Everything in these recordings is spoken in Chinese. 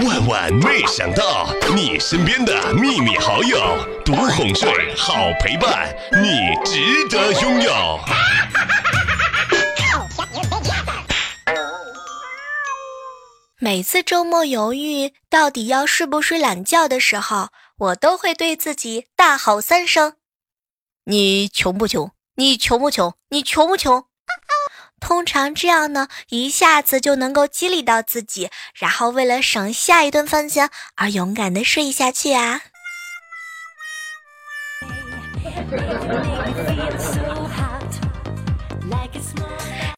万万没想到，你身边的秘密好友，独哄睡，好陪伴，你值得拥有。每次周末犹豫到底要睡不睡懒觉的时候，我都会对自己大吼三声：“你穷不穷？你穷不穷？你穷不穷？”通常这样呢，一下子就能够激励到自己，然后为了省下一顿饭钱而勇敢的睡下去啊！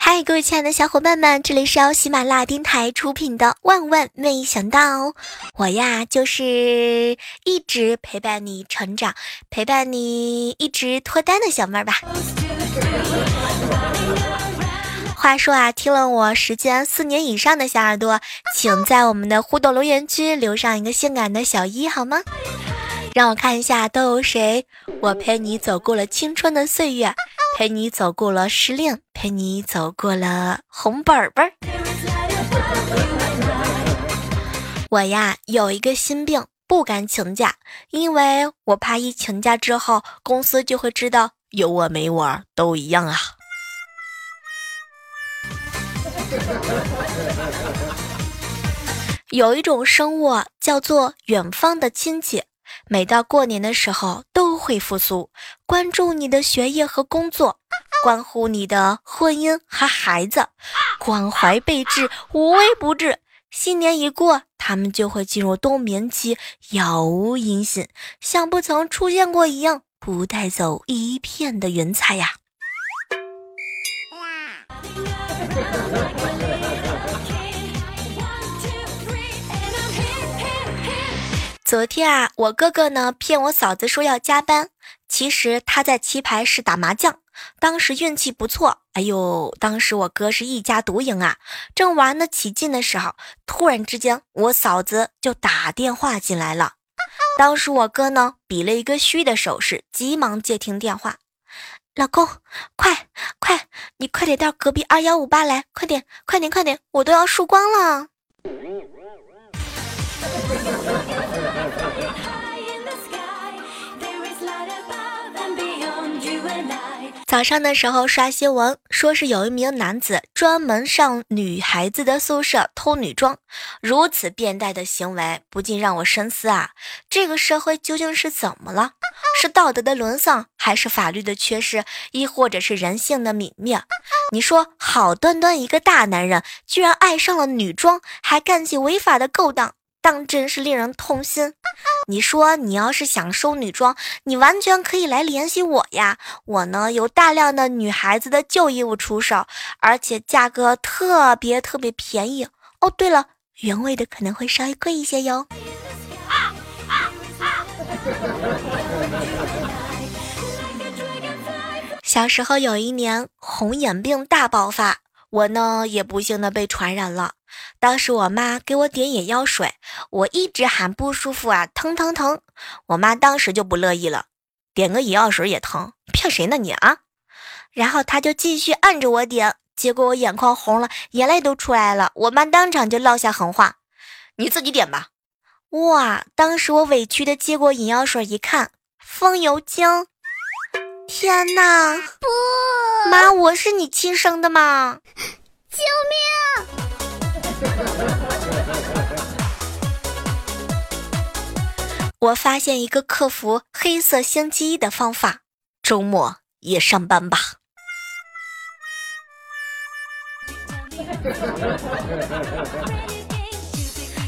嗨，各位亲爱的小伙伴们，这里是由喜马拉雅电台出品的《万万没想到》，我呀就是一直陪伴你成长、陪伴你一直脱单的小妹儿吧。话说啊，听了我时间四年以上的小耳朵，请在我们的互动留言区留上一个性感的小一好吗？让我看一下都有谁。我陪你走过了青春的岁月，陪你走过了失恋，陪你走过了红本本。我呀有一个心病，不敢请假，因为我怕一请假之后，公司就会知道有我没我都一样啊。有一种生物叫做远方的亲戚，每到过年的时候都会复苏，关注你的学业和工作，关乎你的婚姻和孩子，关怀备至，无微不至。新年一过，他们就会进入冬眠期，杳无音信，像不曾出现过一样，不带走一片的云彩呀。昨天啊，我哥哥呢骗我嫂子说要加班，其实他在棋牌室打麻将。当时运气不错，哎呦，当时我哥是一家独赢啊！正玩得起劲的时候，突然之间我嫂子就打电话进来了。当时我哥呢比了一个嘘的手势，急忙接听电话。老公，快快，你快点到隔壁二幺五八来，快点快点快点，我都要输光了。早上的时候刷新闻，说是有一名男子专门上女孩子的宿舍偷女装，如此变态的行为不禁让我深思啊，这个社会究竟是怎么了？是道德的沦丧，还是法律的缺失，亦或者是人性的泯灭？你说，好端端一个大男人，居然爱上了女装，还干起违法的勾当。当真是令人痛心。你说你要是想收女装，你完全可以来联系我呀。我呢有大量的女孩子的旧衣物出售，而且价格特别特别便宜。哦，对了，原味的可能会稍微贵一些哟。小时候有一年红眼病大爆发，我呢也不幸的被传染了。当时我妈给我点眼药水，我一直喊不舒服啊，疼疼疼。我妈当时就不乐意了，点个眼药水也疼，骗谁呢你啊？然后她就继续按着我点，结果我眼眶红了，眼泪都出来了。我妈当场就撂下狠话：“你自己点吧。”哇！当时我委屈的接过眼药水一看，风油精。天哪！不，妈，我是你亲生的吗？救命！我发现一个克服黑色星期一的方法：周末也上班吧。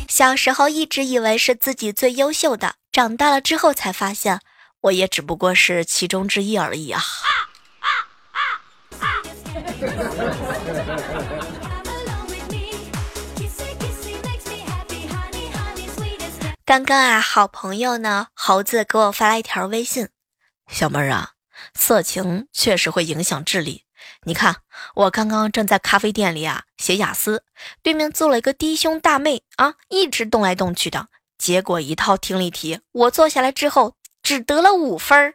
小时候一直以为是自己最优秀的，长大了之后才发现，我也只不过是其中之一而已啊。刚刚啊，好朋友呢，猴子给我发来一条微信：“小妹儿啊，色情确实会影响智力。你看，我刚刚正在咖啡店里啊写雅思，对面坐了一个低胸大妹啊，一直动来动去的，结果一套听力题，我坐下来之后只得了五分儿。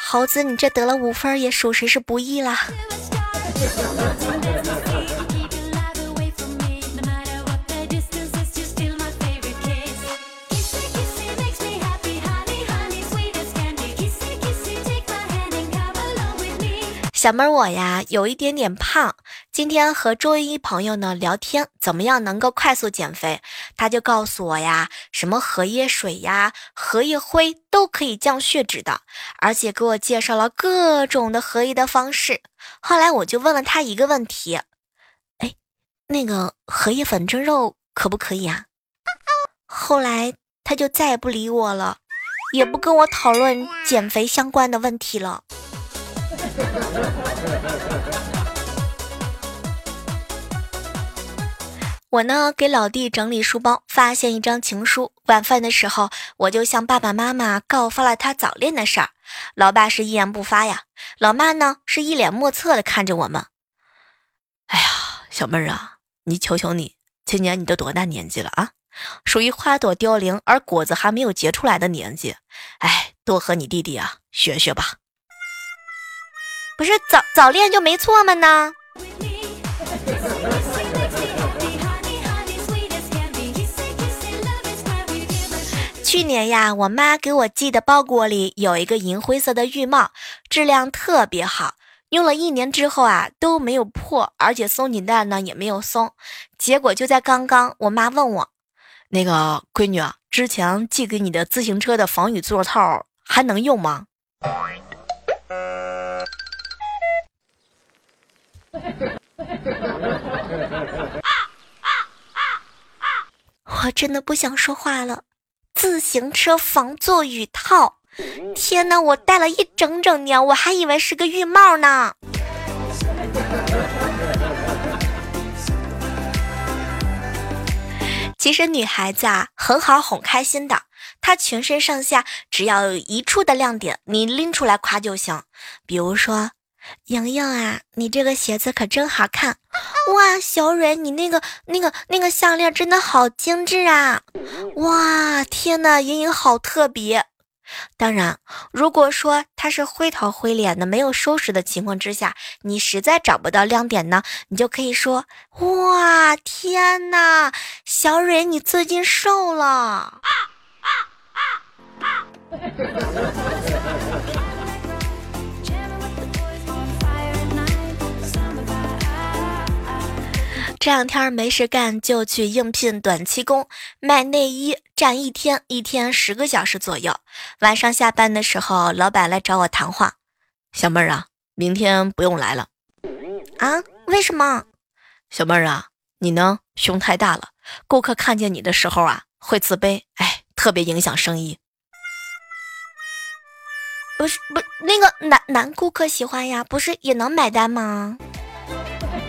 猴子，你这得了五分也属实是不易了。”小妹儿我呀有一点点胖，今天和周一朋友呢聊天，怎么样能够快速减肥？他就告诉我呀，什么荷叶水呀、荷叶灰都可以降血脂的，而且给我介绍了各种的荷叶的方式。后来我就问了他一个问题，哎，那个荷叶粉蒸肉可不可以啊？后来他就再也不理我了，也不跟我讨论减肥相关的问题了。我呢，给老弟整理书包，发现一张情书。晚饭的时候，我就向爸爸妈妈告发了他早恋的事儿。老爸是一言不发呀，老妈呢是一脸莫测的看着我们。哎呀，小妹儿啊，你求求你，今年你都多大年纪了啊？属于花朵凋零而果子还没有结出来的年纪。哎，多和你弟弟啊学学吧。不是早早恋就没错吗呢？去年呀，我妈给我寄的包裹里有一个银灰色的浴帽，质量特别好，用了一年之后啊都没有破，而且松紧带呢也没有松。结果就在刚刚，我妈问我，那个闺女啊，之前寄给你的自行车的防雨座套还能用吗？我真的不想说话了。自行车防座雨套，天哪！我戴了一整整年，我还以为是个浴帽呢。其实女孩子啊，很好哄开心的。她全身上下只要有一处的亮点，你拎出来夸就行。比如说。莹莹啊，你这个鞋子可真好看！哇，小蕊，你那个、那个、那个项链真的好精致啊！哇，天呐，莹莹好特别。当然，如果说她是灰头灰脸的、没有收拾的情况之下，你实在找不到亮点呢，你就可以说：哇，天呐，小蕊，你最近瘦了。这两天没事干，就去应聘短期工，卖内衣，站一天，一天十个小时左右。晚上下班的时候，老板来找我谈话：“小妹儿啊，明天不用来了。”啊？为什么？小妹儿啊，你呢胸太大了，顾客看见你的时候啊会自卑，哎，特别影响生意。不是不那个男男顾客喜欢呀，不是也能买单吗？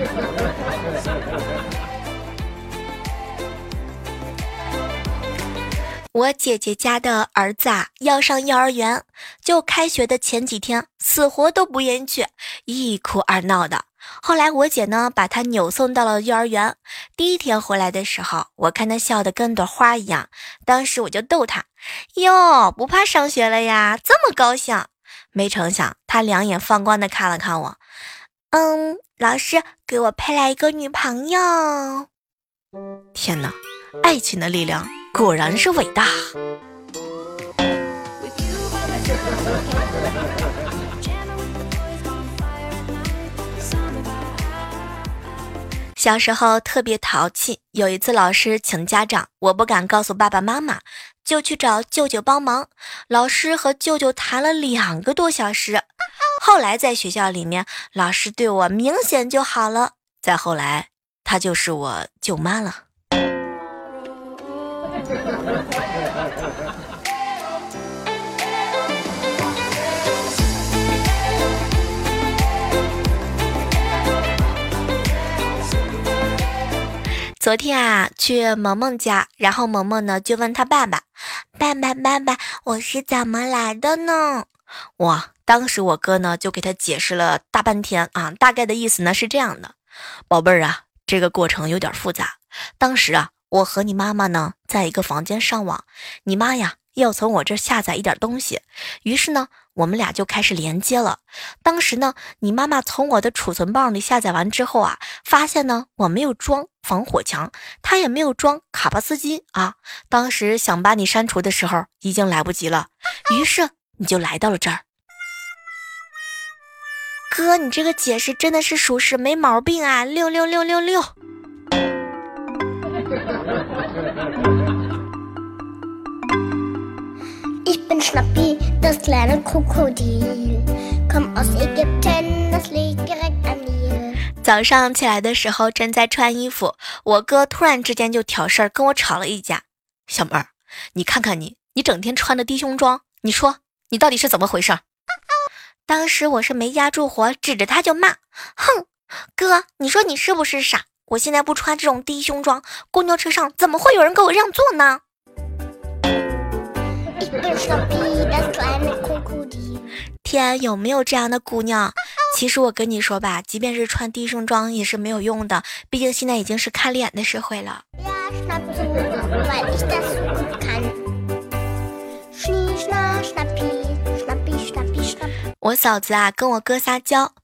我姐姐家的儿子啊，要上幼儿园，就开学的前几天，死活都不愿意去，一哭二闹的。后来我姐呢，把他扭送到了幼儿园。第一天回来的时候，我看他笑得跟朵花一样，当时我就逗他：“哟，不怕上学了呀？这么高兴？”没成想，他两眼放光的看了看我，嗯，老师给我配来一个女朋友。天哪，爱情的力量！果然是伟大。小时候特别淘气，有一次老师请家长，我不敢告诉爸爸妈妈，就去找舅舅帮忙。老师和舅舅谈了两个多小时，后来在学校里面，老师对我明显就好了。再后来，她就是我舅妈了。昨天啊，去萌萌家，然后萌萌呢就问他爸爸：“爸爸，爸爸，我是怎么来的呢？”哇，当时我哥呢就给他解释了大半天啊，大概的意思呢是这样的：“宝贝儿啊，这个过程有点复杂。当时啊。”我和你妈妈呢，在一个房间上网，你妈呀要从我这下载一点东西，于是呢，我们俩就开始连接了。当时呢，你妈妈从我的储存棒里下载完之后啊，发现呢我没有装防火墙，她也没有装卡巴斯基啊。当时想把你删除的时候，已经来不及了，于是你就来到了这儿。哥，你这个解释真的是属实，没毛病啊！六六六六六。早上起来的时候正在穿衣服，我哥突然之间就挑事儿跟我吵了一架。小妹儿，你看看你，你整天穿的低胸装，你说你到底是怎么回事？当时我是没压住火，指着他就骂：“哼，哥，你说你是不是傻？我现在不穿这种低胸装，公交车上怎么会有人给我让座呢？” 天，有没有这样的姑娘？其实我跟你说吧，即便是穿低胸装也是没有用的，毕竟现在已经是看脸的社会了。我嫂子啊，跟我哥撒娇，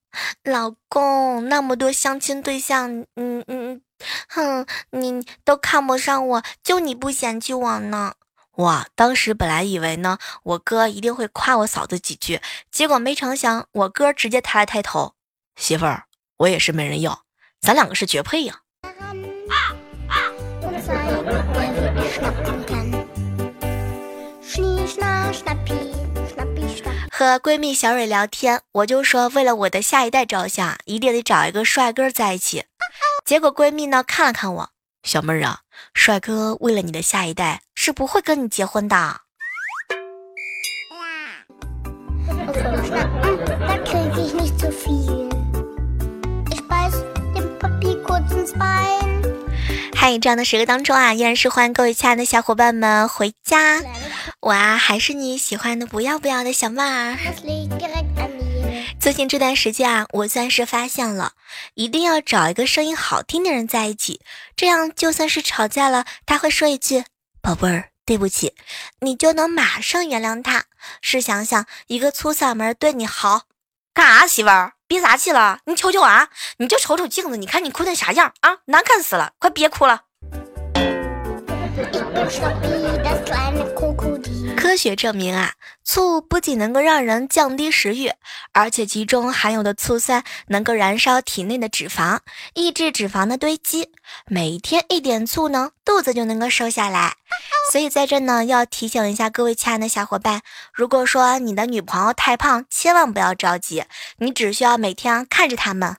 老公，那么多相亲对象，嗯嗯，哼，你都看不上我，就你不嫌弃我呢。哇！当时本来以为呢，我哥一定会夸我嫂子几句，结果没成想，我哥直接抬了抬头：“媳妇儿，我也是没人要，咱两个是绝配呀。”和闺蜜小蕊聊天，我就说为了我的下一代着想，一定得找一个帅哥在一起。结果闺蜜呢看了看我，小妹儿啊。帅哥为了你的下一代是不会跟你结婚的。嗨，这样的时刻当中啊，依然是欢迎各位亲爱的小伙伴们回家。我啊，还是你喜欢的不要不要的小妹儿。最近这段时间啊，我算是发现了，一定要找一个声音好听的人在一起，这样就算是吵架了，他会说一句“宝贝儿，对不起”，你就能马上原谅他。试想想，一个粗嗓门对你好，干啥？媳妇儿，憋啥气了？你瞅瞅啊，你就瞅瞅镜子，你看你哭成啥样啊？难看死了，快别哭了。科学证明啊，醋不仅能够让人降低食欲，而且其中含有的醋酸能够燃烧体内的脂肪，抑制脂肪的堆积。每天一点醋呢，肚子就能够瘦下来。所以在这呢，要提醒一下各位亲爱的小伙伴，如果说你的女朋友太胖，千万不要着急，你只需要每天看着他们。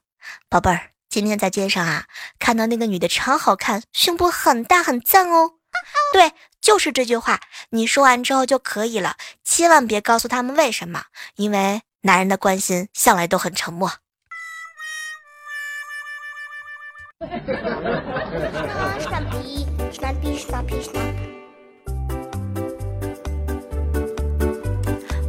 宝贝儿，今天在街上啊，看到那个女的超好看，胸部很大，很赞哦。对。就是这句话，你说完之后就可以了，千万别告诉他们为什么，因为男人的关心向来都很沉默。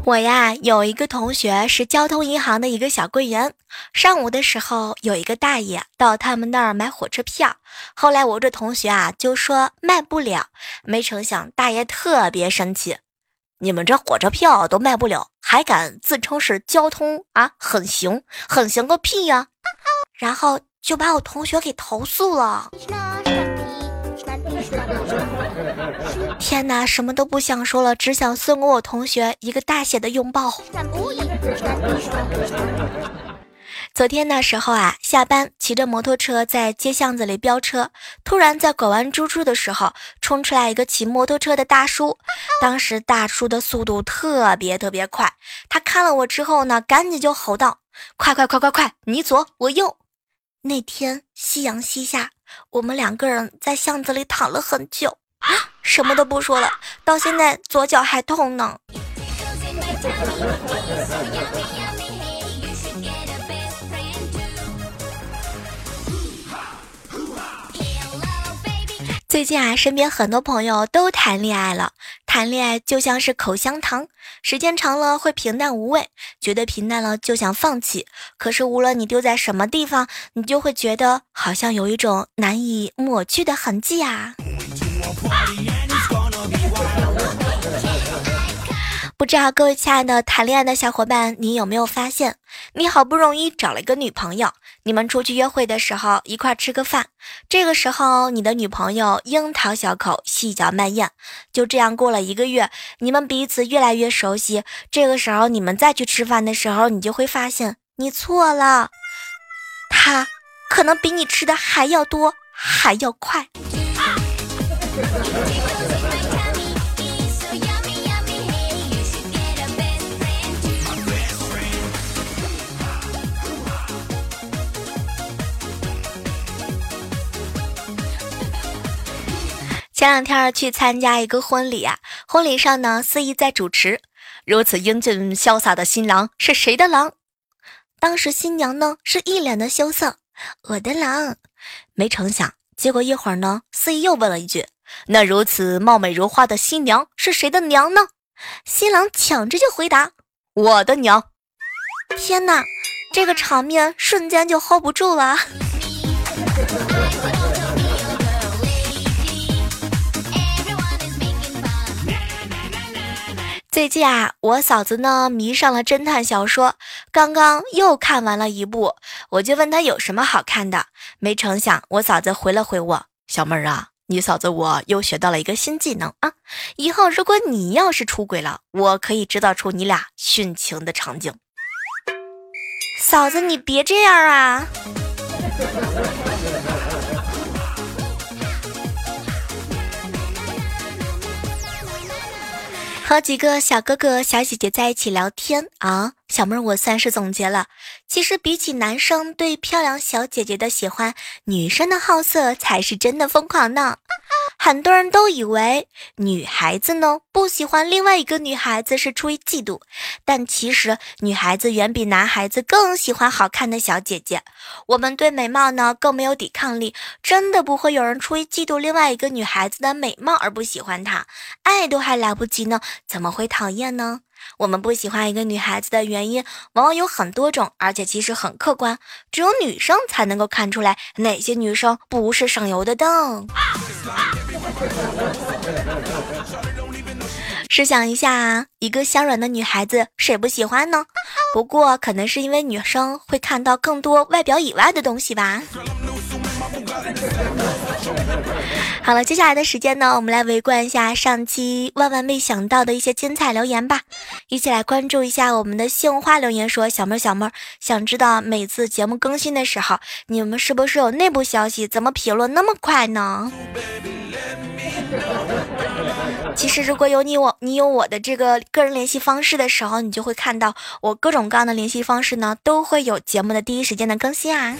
我呀，有一个同学是交通银行的一个小柜员。上午的时候，有一个大爷到他们那儿买火车票，后来我这同学啊就说卖不了，没成想大爷特别生气，你们这火车票都卖不了，还敢自称是交通啊，很行，很行个屁呀！然后就把我同学给投诉了。天哪，什么都不想说了，只想送给我同学一个大写的拥抱。昨天那时候啊，下班骑着摩托车在街巷子里飙车，突然在拐弯猪猪的时候，冲出来一个骑摩托车的大叔。当时大叔的速度特别特别快，他看了我之后呢，赶紧就吼道：“快快快快快，你左我右！”那天夕阳西下，我们两个人在巷子里躺了很久。什么都不说了，到现在左脚还痛呢。最近啊，身边很多朋友都谈恋爱了。谈恋爱就像是口香糖，时间长了会平淡无味，觉得平淡了就想放弃。可是无论你丢在什么地方，你就会觉得好像有一种难以抹去的痕迹啊。不知道各位亲爱的谈恋爱的小伙伴，你有没有发现，你好不容易找了一个女朋友，你们出去约会的时候一块吃个饭，这个时候你的女朋友樱桃小口细嚼慢咽，就这样过了一个月，你们彼此越来越熟悉，这个时候你们再去吃饭的时候，你就会发现你错了，她可能比你吃的还要多，还要快。前两天去参加一个婚礼啊，婚礼上呢，司仪在主持。如此英俊潇洒的新郎是谁的郎？当时新娘呢是一脸的羞涩，我的郎。没成想，结果一会儿呢，司仪又问了一句：“那如此貌美如花的新娘是谁的娘呢？”新郎抢着就回答：“我的娘。”天哪，这个场面瞬间就 hold 不住了。最近啊，我嫂子呢迷上了侦探小说，刚刚又看完了一部，我就问她有什么好看的，没成想我嫂子回了回我：“小妹儿啊，你嫂子我又学到了一个新技能啊，以后如果你要是出轨了，我可以制造出你俩殉情的场景。”嫂子，你别这样啊！和几个小哥哥小姐姐在一起聊天啊，小妹儿，我算是总结了，其实比起男生对漂亮小姐姐的喜欢，女生的好色才是真的疯狂呢。很多人都以为女孩子呢不喜欢另外一个女孩子是出于嫉妒，但其实女孩子远比男孩子更喜欢好看的小姐姐。我们对美貌呢更没有抵抗力，真的不会有人出于嫉妒另外一个女孩子的美貌而不喜欢她，爱都还来不及呢，怎么会讨厌呢？我们不喜欢一个女孩子的原因往往有很多种，而且其实很客观，只有女生才能够看出来哪些女生不是省油的灯。试想一下，一个香软的女孩子，谁不喜欢呢？不过可能是因为女生会看到更多外表以外的东西吧。好了，接下来的时间呢，我们来围观一下上期万万没想到的一些精彩留言吧。一起来关注一下我们的杏花留言说：“小妹儿，小妹儿，想知道每次节目更新的时候，你们是不是有内部消息？怎么评论那么快呢？” 其实，如果有你我你有我的这个个人联系方式的时候，你就会看到我各种各样的联系方式呢，都会有节目的第一时间的更新啊。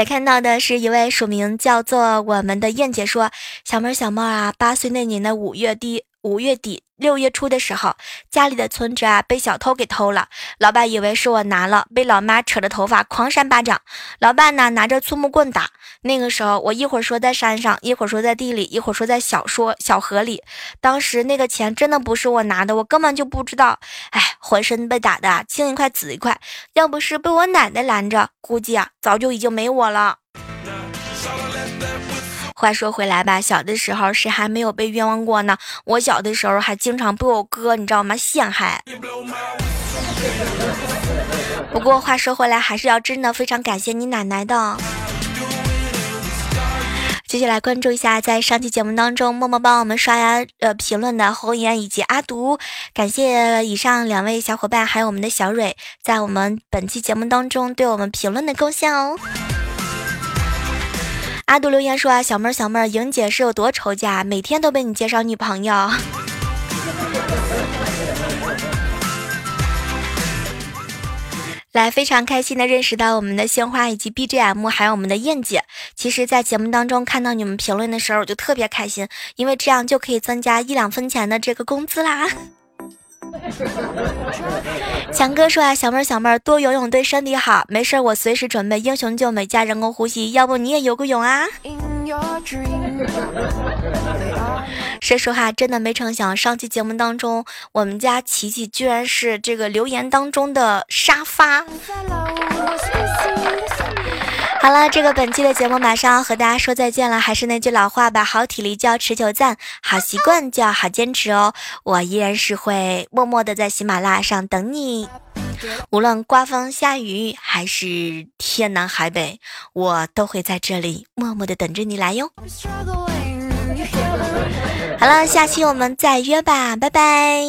来看到的是一位署名叫做我们的燕姐说：“小妹小妹啊，八岁那年的五月底五月底。”六月初的时候，家里的存折啊被小偷给偷了，老爸以为是我拿了，被老妈扯着头发狂扇巴掌，老爸呢拿着粗木棍打。那个时候我一会儿说在山上，一会儿说在地里，一会儿说在小说小河里。当时那个钱真的不是我拿的，我根本就不知道。哎，浑身被打的青一块紫一块，要不是被我奶奶拦着，估计啊早就已经没我了。话说回来吧，小的时候谁还没有被冤枉过呢？我小的时候还经常被我哥，你知道吗？陷害。不过话说回来，还是要真的非常感谢你奶奶的。接下来关注一下，在上期节目当中默默帮我们刷牙呃评论的红颜以及阿毒，感谢以上两位小伙伴，还有我们的小蕊，在我们本期节目当中对我们评论的贡献哦。阿杜留言说啊，小妹儿小妹儿，莹姐是有多愁家，每天都被你介绍女朋友。来，非常开心的认识到我们的鲜花以及 BGM，还有我们的燕姐。其实，在节目当中看到你们评论的时候，我就特别开心，因为这样就可以增加一两分钱的这个工资啦。强哥说啊，小妹儿小妹儿多游泳对身体好，没事我随时准备英雄救美加人工呼吸，要不你也游个泳啊？说实话，真的没成想，上期节目当中，我们家琪琪居然是这个留言当中的沙发。好了，这个本期的节目马上要和大家说再见了。还是那句老话吧，好体力就要持久战，好习惯就要好坚持哦。我依然是会默默的在喜马拉雅上等你，无论刮风下雨还是天南海北，我都会在这里默默的等着你来哟。好了，下期我们再约吧，拜拜。